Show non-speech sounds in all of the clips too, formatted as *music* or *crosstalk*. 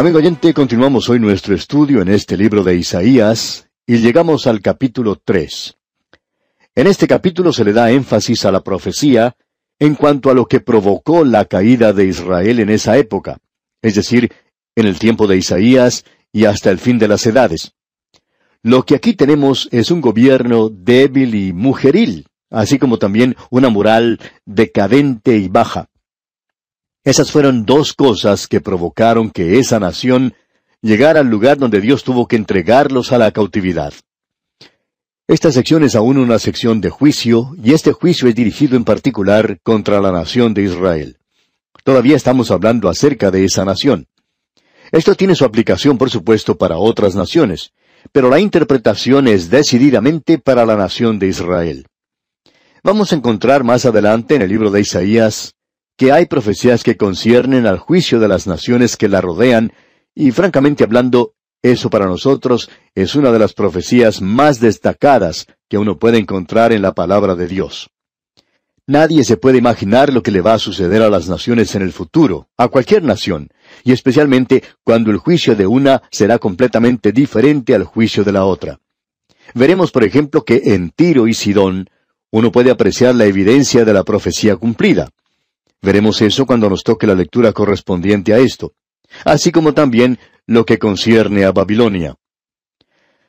Amigo oyente, continuamos hoy nuestro estudio en este libro de Isaías y llegamos al capítulo 3. En este capítulo se le da énfasis a la profecía en cuanto a lo que provocó la caída de Israel en esa época, es decir, en el tiempo de Isaías y hasta el fin de las edades. Lo que aquí tenemos es un gobierno débil y mujeril, así como también una moral decadente y baja. Esas fueron dos cosas que provocaron que esa nación llegara al lugar donde Dios tuvo que entregarlos a la cautividad. Esta sección es aún una sección de juicio, y este juicio es dirigido en particular contra la nación de Israel. Todavía estamos hablando acerca de esa nación. Esto tiene su aplicación, por supuesto, para otras naciones, pero la interpretación es decididamente para la nación de Israel. Vamos a encontrar más adelante en el libro de Isaías que hay profecías que conciernen al juicio de las naciones que la rodean, y francamente hablando, eso para nosotros es una de las profecías más destacadas que uno puede encontrar en la palabra de Dios. Nadie se puede imaginar lo que le va a suceder a las naciones en el futuro, a cualquier nación, y especialmente cuando el juicio de una será completamente diferente al juicio de la otra. Veremos, por ejemplo, que en Tiro y Sidón uno puede apreciar la evidencia de la profecía cumplida. Veremos eso cuando nos toque la lectura correspondiente a esto, así como también lo que concierne a Babilonia.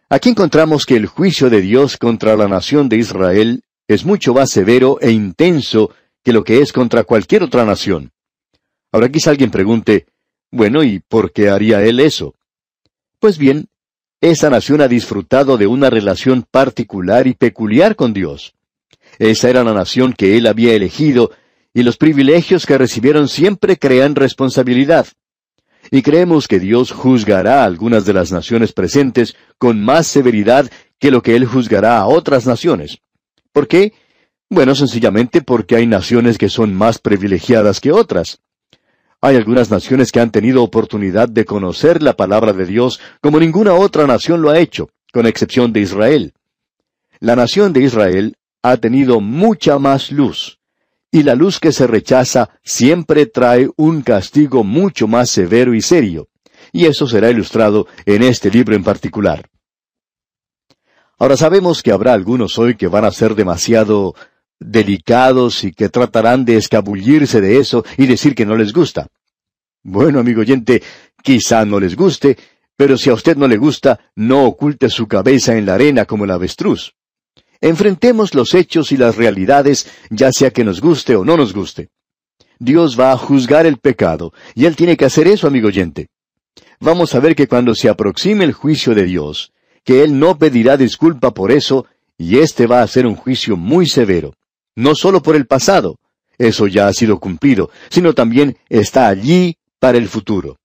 Aquí encontramos que el juicio de Dios contra la nación de Israel es mucho más severo e intenso que lo que es contra cualquier otra nación. Ahora quizá alguien pregunte, bueno, ¿y por qué haría él eso? Pues bien, esa nación ha disfrutado de una relación particular y peculiar con Dios. Esa era la nación que él había elegido y los privilegios que recibieron siempre crean responsabilidad. Y creemos que Dios juzgará a algunas de las naciones presentes con más severidad que lo que Él juzgará a otras naciones. ¿Por qué? Bueno, sencillamente porque hay naciones que son más privilegiadas que otras. Hay algunas naciones que han tenido oportunidad de conocer la palabra de Dios como ninguna otra nación lo ha hecho, con excepción de Israel. La nación de Israel ha tenido mucha más luz, y la luz que se rechaza siempre trae un castigo mucho más severo y serio, y eso será ilustrado en este libro en particular. Ahora sabemos que habrá algunos hoy que van a ser demasiado delicados y que tratarán de escabullirse de eso y decir que no les gusta. Bueno, amigo oyente, quizá no les guste, pero si a usted no le gusta, no oculte su cabeza en la arena como el avestruz. Enfrentemos los hechos y las realidades, ya sea que nos guste o no nos guste. Dios va a juzgar el pecado, y Él tiene que hacer eso, amigo oyente. Vamos a ver que cuando se aproxime el juicio de Dios, que Él no pedirá disculpa por eso, y este va a ser un juicio muy severo. No solo por el pasado, eso ya ha sido cumplido, sino también está allí para el futuro.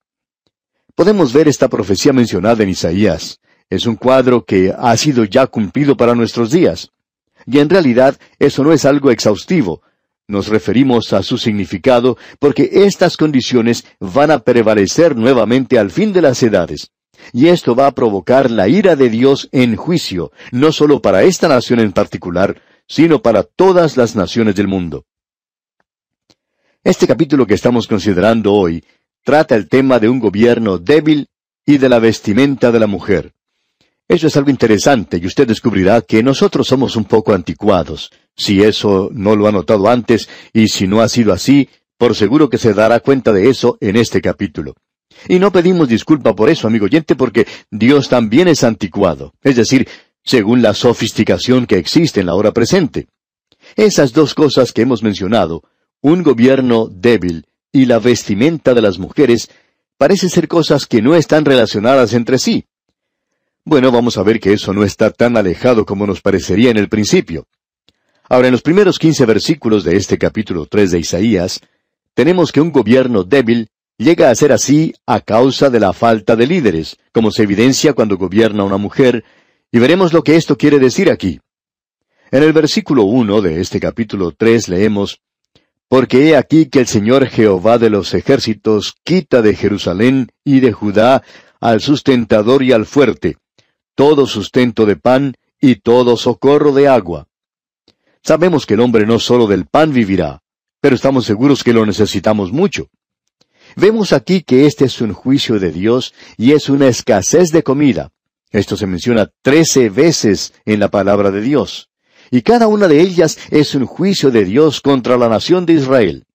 Podemos ver esta profecía mencionada en Isaías, es un cuadro que ha sido ya cumplido para nuestros días. Y en realidad eso no es algo exhaustivo. Nos referimos a su significado porque estas condiciones van a prevalecer nuevamente al fin de las edades. Y esto va a provocar la ira de Dios en juicio, no solo para esta nación en particular, sino para todas las naciones del mundo. Este capítulo que estamos considerando hoy trata el tema de un gobierno débil y de la vestimenta de la mujer. Eso es algo interesante y usted descubrirá que nosotros somos un poco anticuados. Si eso no lo ha notado antes y si no ha sido así, por seguro que se dará cuenta de eso en este capítulo. Y no pedimos disculpa por eso, amigo oyente, porque Dios también es anticuado, es decir, según la sofisticación que existe en la hora presente. Esas dos cosas que hemos mencionado, un gobierno débil y la vestimenta de las mujeres, parecen ser cosas que no están relacionadas entre sí. Bueno, vamos a ver que eso no está tan alejado como nos parecería en el principio. Ahora, en los primeros quince versículos de este capítulo tres de Isaías, tenemos que un gobierno débil llega a ser así a causa de la falta de líderes, como se evidencia cuando gobierna una mujer, y veremos lo que esto quiere decir aquí. En el versículo uno de este capítulo tres leemos Porque he aquí que el Señor Jehová de los ejércitos quita de Jerusalén y de Judá al sustentador y al fuerte, todo sustento de pan y todo socorro de agua. Sabemos que el hombre no solo del pan vivirá, pero estamos seguros que lo necesitamos mucho. Vemos aquí que este es un juicio de Dios y es una escasez de comida. Esto se menciona trece veces en la palabra de Dios. Y cada una de ellas es un juicio de Dios contra la nación de Israel.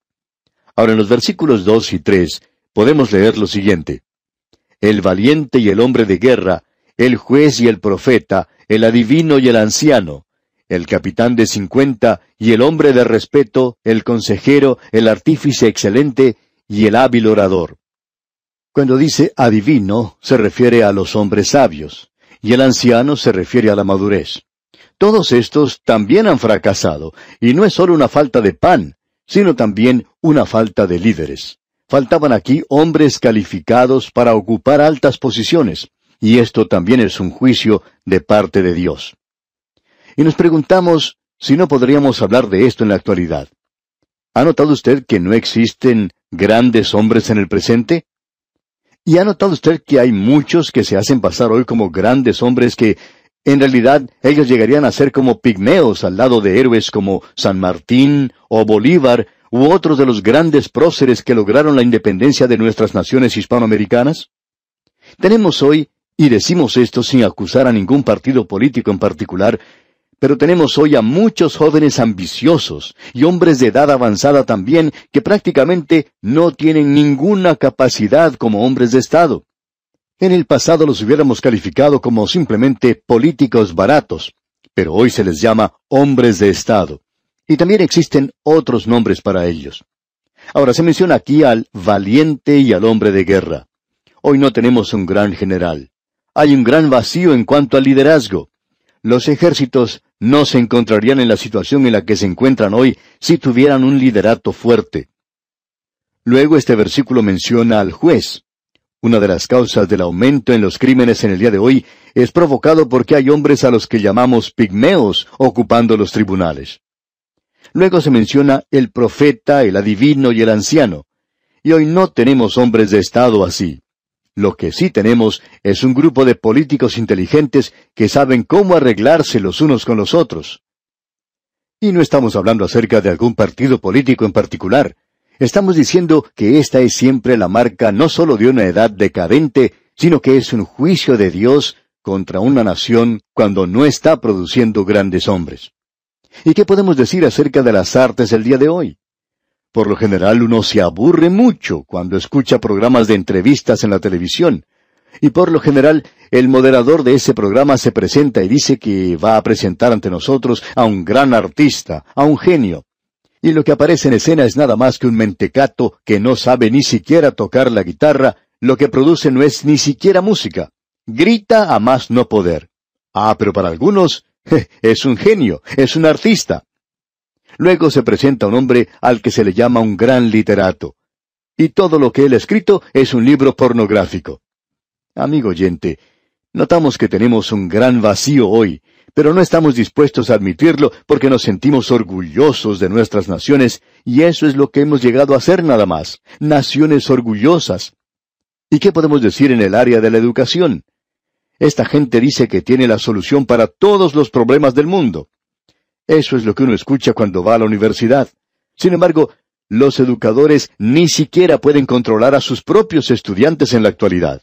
Ahora en los versículos dos y tres podemos leer lo siguiente. El valiente y el hombre de guerra, el juez y el profeta, el adivino y el anciano, el capitán de cincuenta y el hombre de respeto, el consejero, el artífice excelente y el hábil orador. Cuando dice adivino, se refiere a los hombres sabios, y el anciano se refiere a la madurez. Todos estos también han fracasado, y no es solo una falta de pan, sino también una falta de líderes. Faltaban aquí hombres calificados para ocupar altas posiciones, y esto también es un juicio de parte de Dios. Y nos preguntamos si no podríamos hablar de esto en la actualidad. ¿Ha notado usted que no existen grandes hombres en el presente? ¿Y ha notado usted que hay muchos que se hacen pasar hoy como grandes hombres que, en realidad, ellos llegarían a ser como pigmeos al lado de héroes como San Martín o Bolívar u otros de los grandes próceres que lograron la independencia de nuestras naciones hispanoamericanas? Tenemos hoy, y decimos esto sin acusar a ningún partido político en particular, pero tenemos hoy a muchos jóvenes ambiciosos y hombres de edad avanzada también que prácticamente no tienen ninguna capacidad como hombres de Estado. En el pasado los hubiéramos calificado como simplemente políticos baratos, pero hoy se les llama hombres de Estado. Y también existen otros nombres para ellos. Ahora se menciona aquí al valiente y al hombre de guerra. Hoy no tenemos un gran general. Hay un gran vacío en cuanto al liderazgo. Los ejércitos no se encontrarían en la situación en la que se encuentran hoy si tuvieran un liderato fuerte. Luego este versículo menciona al juez. Una de las causas del aumento en los crímenes en el día de hoy es provocado porque hay hombres a los que llamamos pigmeos ocupando los tribunales. Luego se menciona el profeta, el adivino y el anciano. Y hoy no tenemos hombres de Estado así. Lo que sí tenemos es un grupo de políticos inteligentes que saben cómo arreglarse los unos con los otros. Y no estamos hablando acerca de algún partido político en particular. Estamos diciendo que esta es siempre la marca no solo de una edad decadente, sino que es un juicio de Dios contra una nación cuando no está produciendo grandes hombres. ¿Y qué podemos decir acerca de las artes del día de hoy? Por lo general uno se aburre mucho cuando escucha programas de entrevistas en la televisión. Y por lo general el moderador de ese programa se presenta y dice que va a presentar ante nosotros a un gran artista, a un genio. Y lo que aparece en escena es nada más que un mentecato que no sabe ni siquiera tocar la guitarra, lo que produce no es ni siquiera música. Grita a más no poder. Ah, pero para algunos *laughs* es un genio, es un artista. Luego se presenta un hombre al que se le llama un gran literato. Y todo lo que él ha escrito es un libro pornográfico. Amigo oyente, notamos que tenemos un gran vacío hoy, pero no estamos dispuestos a admitirlo porque nos sentimos orgullosos de nuestras naciones, y eso es lo que hemos llegado a ser nada más, naciones orgullosas. ¿Y qué podemos decir en el área de la educación? Esta gente dice que tiene la solución para todos los problemas del mundo. Eso es lo que uno escucha cuando va a la universidad. Sin embargo, los educadores ni siquiera pueden controlar a sus propios estudiantes en la actualidad.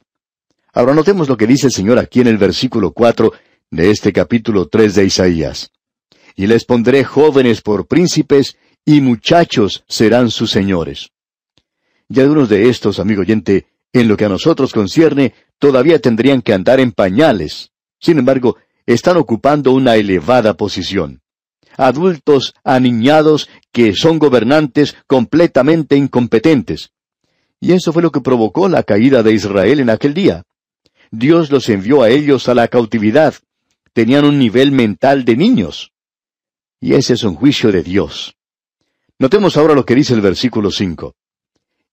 Ahora notemos lo que dice el Señor aquí en el versículo cuatro de este capítulo tres de Isaías. Y les pondré jóvenes por príncipes, y muchachos serán sus señores. Y algunos de estos, amigo oyente, en lo que a nosotros concierne, todavía tendrían que andar en pañales. Sin embargo, están ocupando una elevada posición adultos aniñados que son gobernantes completamente incompetentes. Y eso fue lo que provocó la caída de Israel en aquel día. Dios los envió a ellos a la cautividad. Tenían un nivel mental de niños. Y ese es un juicio de Dios. Notemos ahora lo que dice el versículo cinco.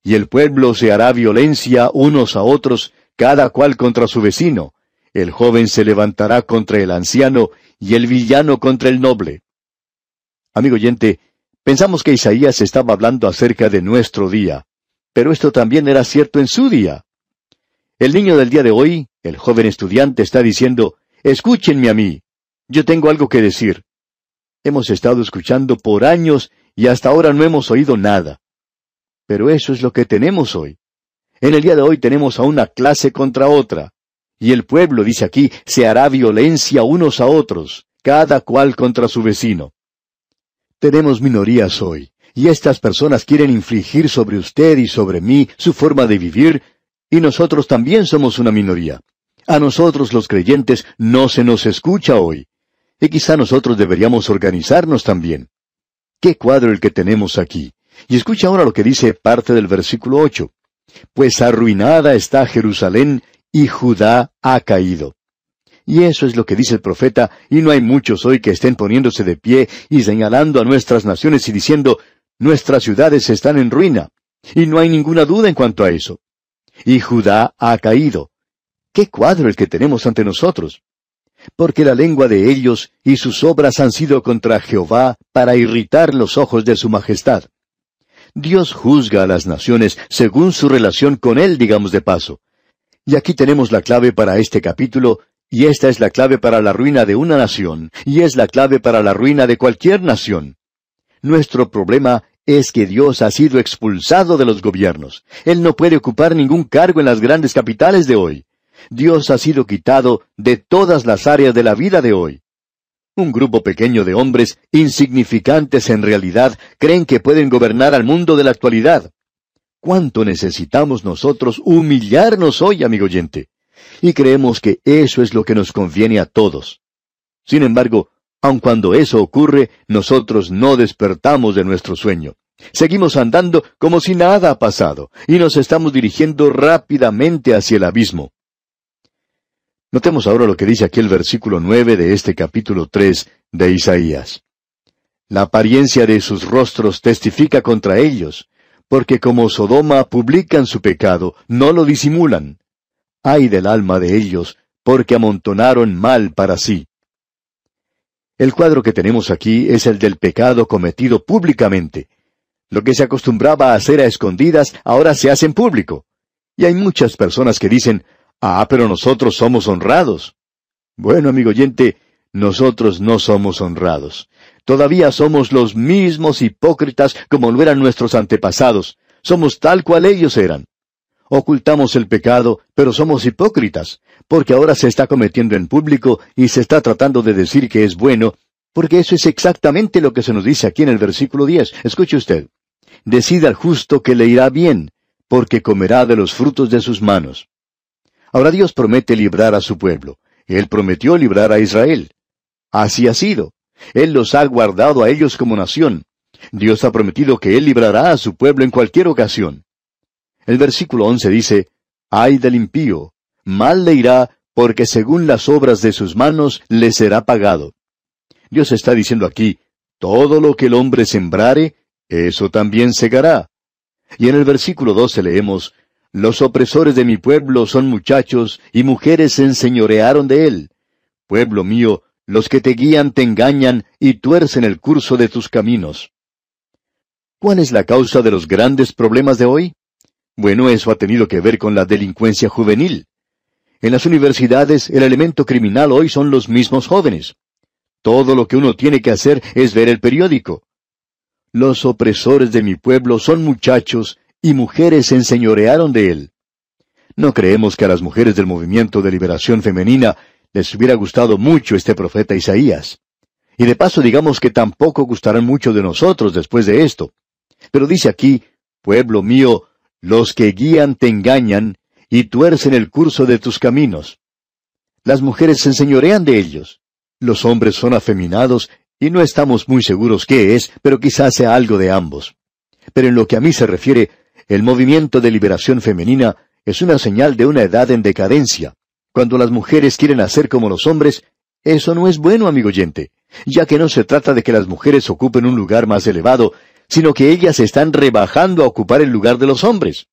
Y el pueblo se hará violencia unos a otros, cada cual contra su vecino. El joven se levantará contra el anciano, y el villano contra el noble. Amigo oyente, pensamos que Isaías estaba hablando acerca de nuestro día, pero esto también era cierto en su día. El niño del día de hoy, el joven estudiante, está diciendo, escúchenme a mí, yo tengo algo que decir. Hemos estado escuchando por años y hasta ahora no hemos oído nada. Pero eso es lo que tenemos hoy. En el día de hoy tenemos a una clase contra otra. Y el pueblo, dice aquí, se hará violencia unos a otros, cada cual contra su vecino. Tenemos minorías hoy, y estas personas quieren infligir sobre usted y sobre mí su forma de vivir, y nosotros también somos una minoría. A nosotros los creyentes no se nos escucha hoy. Y quizá nosotros deberíamos organizarnos también. Qué cuadro el que tenemos aquí. Y escucha ahora lo que dice parte del versículo ocho. Pues arruinada está Jerusalén y Judá ha caído. Y eso es lo que dice el profeta, y no hay muchos hoy que estén poniéndose de pie y señalando a nuestras naciones y diciendo, nuestras ciudades están en ruina. Y no hay ninguna duda en cuanto a eso. Y Judá ha caído. ¿Qué cuadro el que tenemos ante nosotros? Porque la lengua de ellos y sus obras han sido contra Jehová para irritar los ojos de su majestad. Dios juzga a las naciones según su relación con Él, digamos de paso. Y aquí tenemos la clave para este capítulo, y esta es la clave para la ruina de una nación, y es la clave para la ruina de cualquier nación. Nuestro problema es que Dios ha sido expulsado de los gobiernos. Él no puede ocupar ningún cargo en las grandes capitales de hoy. Dios ha sido quitado de todas las áreas de la vida de hoy. Un grupo pequeño de hombres, insignificantes en realidad, creen que pueden gobernar al mundo de la actualidad. ¿Cuánto necesitamos nosotros humillarnos hoy, amigo oyente? Y creemos que eso es lo que nos conviene a todos. Sin embargo, aun cuando eso ocurre, nosotros no despertamos de nuestro sueño. Seguimos andando como si nada ha pasado, y nos estamos dirigiendo rápidamente hacia el abismo. Notemos ahora lo que dice aquí el versículo nueve de este capítulo tres de Isaías. La apariencia de sus rostros testifica contra ellos, porque como Sodoma publican su pecado, no lo disimulan. Ay del alma de ellos, porque amontonaron mal para sí. El cuadro que tenemos aquí es el del pecado cometido públicamente. Lo que se acostumbraba a hacer a escondidas ahora se hace en público. Y hay muchas personas que dicen, ah, pero nosotros somos honrados. Bueno, amigo oyente, nosotros no somos honrados. Todavía somos los mismos hipócritas como lo eran nuestros antepasados. Somos tal cual ellos eran. Ocultamos el pecado, pero somos hipócritas, porque ahora se está cometiendo en público y se está tratando de decir que es bueno, porque eso es exactamente lo que se nos dice aquí en el versículo 10. Escuche usted. Decida al justo que le irá bien, porque comerá de los frutos de sus manos. Ahora Dios promete librar a su pueblo. Él prometió librar a Israel. Así ha sido. Él los ha guardado a ellos como nación. Dios ha prometido que Él librará a su pueblo en cualquier ocasión. El versículo once dice, Ay del impío, mal le irá, porque según las obras de sus manos le será pagado. Dios está diciendo aquí, todo lo que el hombre sembrare, eso también segará. Y en el versículo doce leemos, Los opresores de mi pueblo son muchachos, y mujeres se enseñorearon de él. Pueblo mío, los que te guían te engañan y tuercen el curso de tus caminos. ¿Cuál es la causa de los grandes problemas de hoy? Bueno, eso ha tenido que ver con la delincuencia juvenil. En las universidades el elemento criminal hoy son los mismos jóvenes. Todo lo que uno tiene que hacer es ver el periódico. Los opresores de mi pueblo son muchachos y mujeres se enseñorearon de él. No creemos que a las mujeres del movimiento de liberación femenina les hubiera gustado mucho este profeta Isaías. Y de paso digamos que tampoco gustarán mucho de nosotros después de esto. Pero dice aquí, pueblo mío, los que guían te engañan y tuercen el curso de tus caminos. Las mujeres se enseñorean de ellos. Los hombres son afeminados y no estamos muy seguros qué es, pero quizás sea algo de ambos. Pero en lo que a mí se refiere, el movimiento de liberación femenina es una señal de una edad en decadencia. Cuando las mujeres quieren hacer como los hombres, eso no es bueno, amigo oyente, ya que no se trata de que las mujeres ocupen un lugar más elevado, sino que ellas están rebajando a ocupar el lugar de los hombres.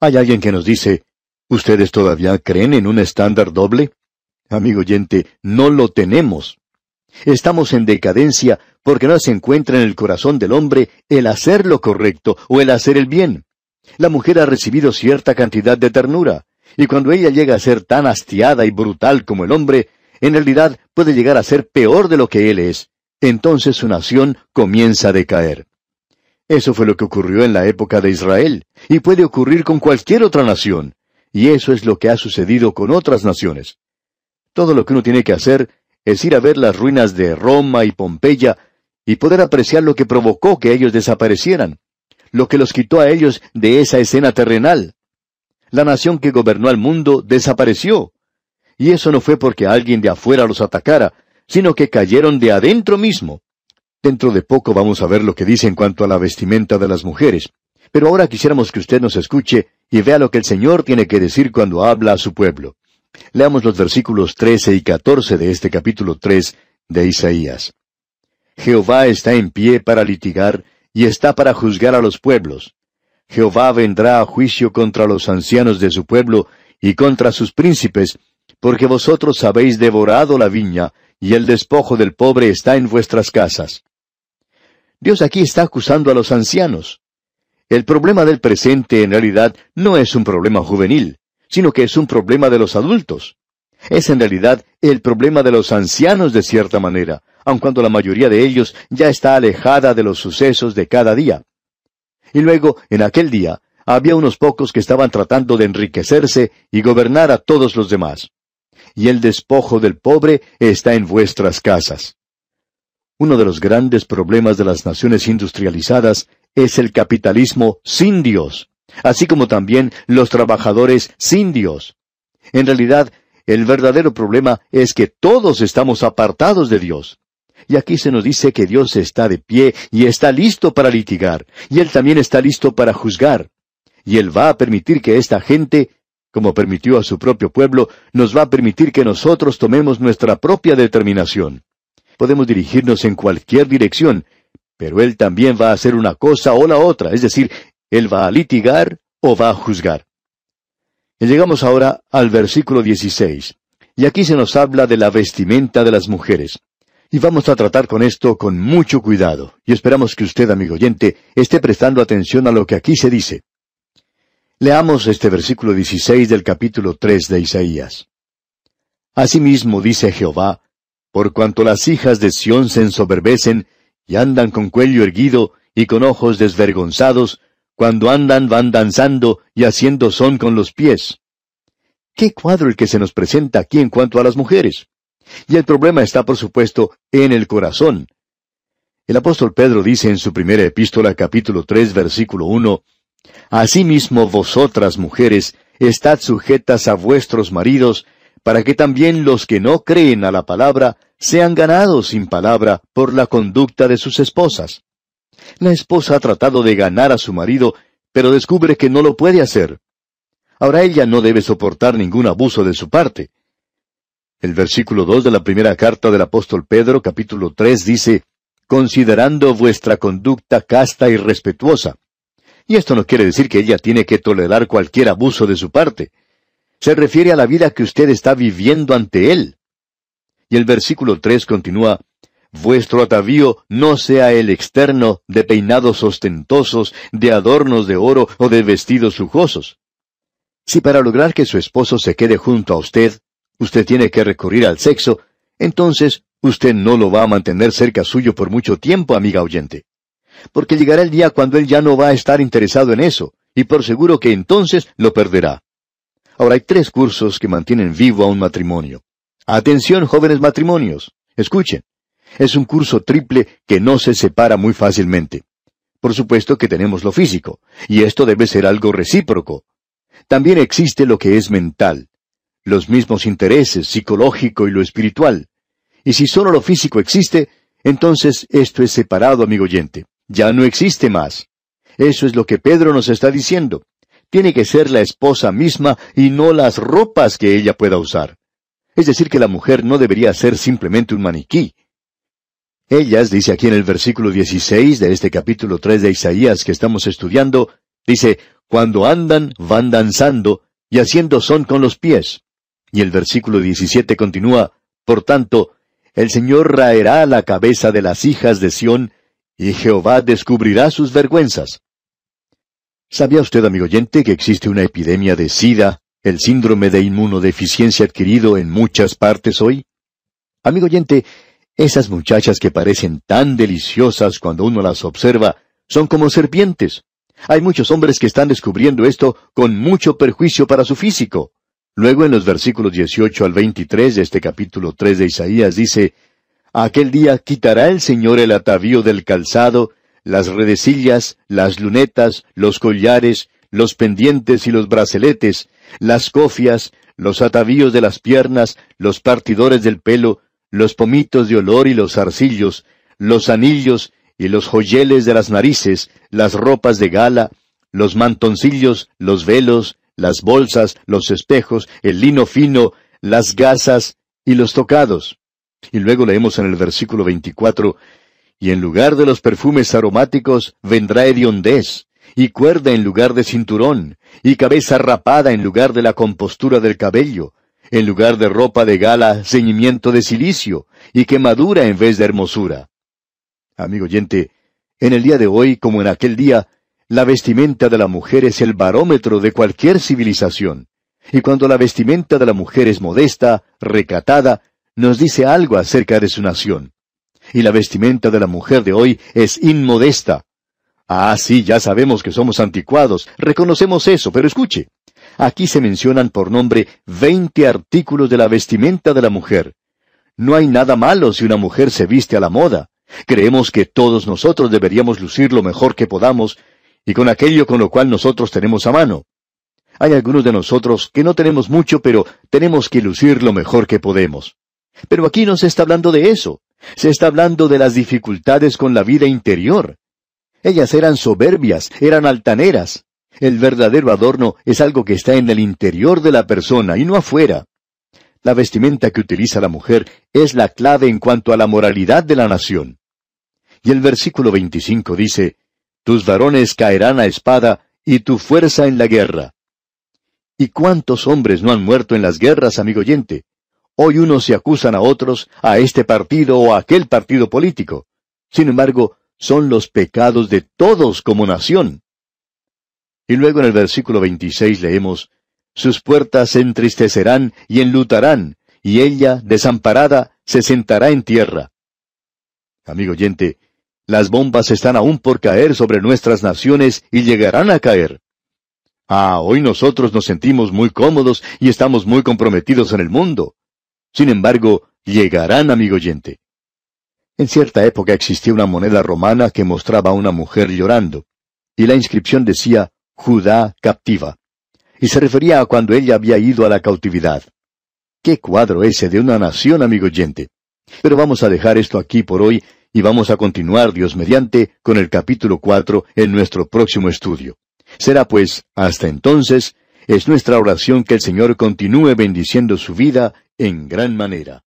Hay alguien que nos dice, ¿ustedes todavía creen en un estándar doble? Amigo oyente, no lo tenemos. Estamos en decadencia porque no se encuentra en el corazón del hombre el hacer lo correcto o el hacer el bien. La mujer ha recibido cierta cantidad de ternura, y cuando ella llega a ser tan hastiada y brutal como el hombre, en realidad puede llegar a ser peor de lo que él es. Entonces su nación comienza a decaer. Eso fue lo que ocurrió en la época de Israel, y puede ocurrir con cualquier otra nación, y eso es lo que ha sucedido con otras naciones. Todo lo que uno tiene que hacer es ir a ver las ruinas de Roma y Pompeya y poder apreciar lo que provocó que ellos desaparecieran, lo que los quitó a ellos de esa escena terrenal. La nación que gobernó al mundo desapareció. Y eso no fue porque alguien de afuera los atacara, sino que cayeron de adentro mismo. Dentro de poco vamos a ver lo que dice en cuanto a la vestimenta de las mujeres. Pero ahora quisiéramos que usted nos escuche y vea lo que el Señor tiene que decir cuando habla a su pueblo. Leamos los versículos 13 y 14 de este capítulo 3 de Isaías. Jehová está en pie para litigar y está para juzgar a los pueblos. Jehová vendrá a juicio contra los ancianos de su pueblo y contra sus príncipes, porque vosotros habéis devorado la viña, y el despojo del pobre está en vuestras casas. Dios aquí está acusando a los ancianos. El problema del presente en realidad no es un problema juvenil, sino que es un problema de los adultos. Es en realidad el problema de los ancianos de cierta manera, aun cuando la mayoría de ellos ya está alejada de los sucesos de cada día. Y luego, en aquel día, había unos pocos que estaban tratando de enriquecerse y gobernar a todos los demás. Y el despojo del pobre está en vuestras casas. Uno de los grandes problemas de las naciones industrializadas es el capitalismo sin Dios, así como también los trabajadores sin Dios. En realidad, el verdadero problema es que todos estamos apartados de Dios. Y aquí se nos dice que Dios está de pie y está listo para litigar, y Él también está listo para juzgar. Y Él va a permitir que esta gente, como permitió a su propio pueblo, nos va a permitir que nosotros tomemos nuestra propia determinación. Podemos dirigirnos en cualquier dirección, pero Él también va a hacer una cosa o la otra, es decir, Él va a litigar o va a juzgar. Llegamos ahora al versículo 16. Y aquí se nos habla de la vestimenta de las mujeres. Y vamos a tratar con esto con mucho cuidado, y esperamos que usted, amigo oyente, esté prestando atención a lo que aquí se dice. Leamos este versículo 16 del capítulo 3 de Isaías. Asimismo dice Jehová, por cuanto las hijas de Sión se ensoberbecen y andan con cuello erguido y con ojos desvergonzados, cuando andan van danzando y haciendo son con los pies. ¿Qué cuadro el que se nos presenta aquí en cuanto a las mujeres? Y el problema está, por supuesto, en el corazón. El apóstol Pedro dice en su primera epístola capítulo tres versículo uno, Asimismo vosotras mujeres, estad sujetas a vuestros maridos, para que también los que no creen a la palabra sean ganados sin palabra por la conducta de sus esposas. La esposa ha tratado de ganar a su marido, pero descubre que no lo puede hacer. Ahora ella no debe soportar ningún abuso de su parte. El versículo dos de la primera carta del apóstol Pedro, capítulo tres, dice, considerando vuestra conducta casta y respetuosa. Y esto no quiere decir que ella tiene que tolerar cualquier abuso de su parte. Se refiere a la vida que usted está viviendo ante él. Y el versículo tres continúa, Vuestro atavío no sea el externo de peinados ostentosos, de adornos de oro o de vestidos lujosos. Si para lograr que su esposo se quede junto a usted, usted tiene que recurrir al sexo, entonces usted no lo va a mantener cerca suyo por mucho tiempo, amiga oyente. Porque llegará el día cuando él ya no va a estar interesado en eso, y por seguro que entonces lo perderá. Ahora hay tres cursos que mantienen vivo a un matrimonio. Atención, jóvenes matrimonios. Escuchen. Es un curso triple que no se separa muy fácilmente. Por supuesto que tenemos lo físico, y esto debe ser algo recíproco. También existe lo que es mental los mismos intereses, psicológico y lo espiritual. Y si solo lo físico existe, entonces esto es separado, amigo oyente. Ya no existe más. Eso es lo que Pedro nos está diciendo. Tiene que ser la esposa misma y no las ropas que ella pueda usar. Es decir, que la mujer no debería ser simplemente un maniquí. Ellas, dice aquí en el versículo 16 de este capítulo 3 de Isaías que estamos estudiando, dice, cuando andan, van danzando y haciendo son con los pies. Y el versículo 17 continúa, Por tanto, el Señor raerá la cabeza de las hijas de Sión, y Jehová descubrirá sus vergüenzas. ¿Sabía usted, amigo oyente, que existe una epidemia de SIDA, el síndrome de inmunodeficiencia adquirido en muchas partes hoy? Amigo oyente, esas muchachas que parecen tan deliciosas cuando uno las observa, Son como serpientes. Hay muchos hombres que están descubriendo esto con mucho perjuicio para su físico. Luego en los versículos 18 al 23 de este capítulo 3 de Isaías dice, Aquel día quitará el Señor el atavío del calzado, las redecillas, las lunetas, los collares, los pendientes y los braceletes, las cofias, los atavíos de las piernas, los partidores del pelo, los pomitos de olor y los zarcillos, los anillos y los joyeles de las narices, las ropas de gala, los mantoncillos, los velos, las bolsas, los espejos, el lino fino, las gasas y los tocados. Y luego leemos en el versículo 24, y en lugar de los perfumes aromáticos vendrá hediondez, y cuerda en lugar de cinturón, y cabeza rapada en lugar de la compostura del cabello, en lugar de ropa de gala, ceñimiento de silicio, y quemadura en vez de hermosura. Amigo oyente, en el día de hoy, como en aquel día, la vestimenta de la mujer es el barómetro de cualquier civilización. Y cuando la vestimenta de la mujer es modesta, recatada, nos dice algo acerca de su nación. Y la vestimenta de la mujer de hoy es inmodesta. Ah, sí, ya sabemos que somos anticuados, reconocemos eso, pero escuche. Aquí se mencionan por nombre veinte artículos de la vestimenta de la mujer. No hay nada malo si una mujer se viste a la moda. Creemos que todos nosotros deberíamos lucir lo mejor que podamos, y con aquello con lo cual nosotros tenemos a mano. Hay algunos de nosotros que no tenemos mucho, pero tenemos que lucir lo mejor que podemos. Pero aquí no se está hablando de eso. Se está hablando de las dificultades con la vida interior. Ellas eran soberbias, eran altaneras. El verdadero adorno es algo que está en el interior de la persona y no afuera. La vestimenta que utiliza la mujer es la clave en cuanto a la moralidad de la nación. Y el versículo 25 dice, Tus varones caerán a espada y tu fuerza en la guerra. ¿Y cuántos hombres no han muerto en las guerras, amigo oyente? Hoy unos se acusan a otros, a este partido o a aquel partido político. Sin embargo, son los pecados de todos como nación. Y luego en el versículo 26 leemos, Sus puertas se entristecerán y enlutarán, y ella, desamparada, se sentará en tierra. Amigo oyente, las bombas están aún por caer sobre nuestras naciones y llegarán a caer. Ah, hoy nosotros nos sentimos muy cómodos y estamos muy comprometidos en el mundo. Sin embargo, llegarán, amigo oyente. En cierta época existía una moneda romana que mostraba a una mujer llorando, y la inscripción decía Judá captiva, y se refería a cuando ella había ido a la cautividad. Qué cuadro ese de una nación, amigo oyente. Pero vamos a dejar esto aquí por hoy y vamos a continuar, Dios mediante, con el capítulo cuatro en nuestro próximo estudio. Será pues, hasta entonces, es nuestra oración que el Señor continúe bendiciendo su vida en gran manera.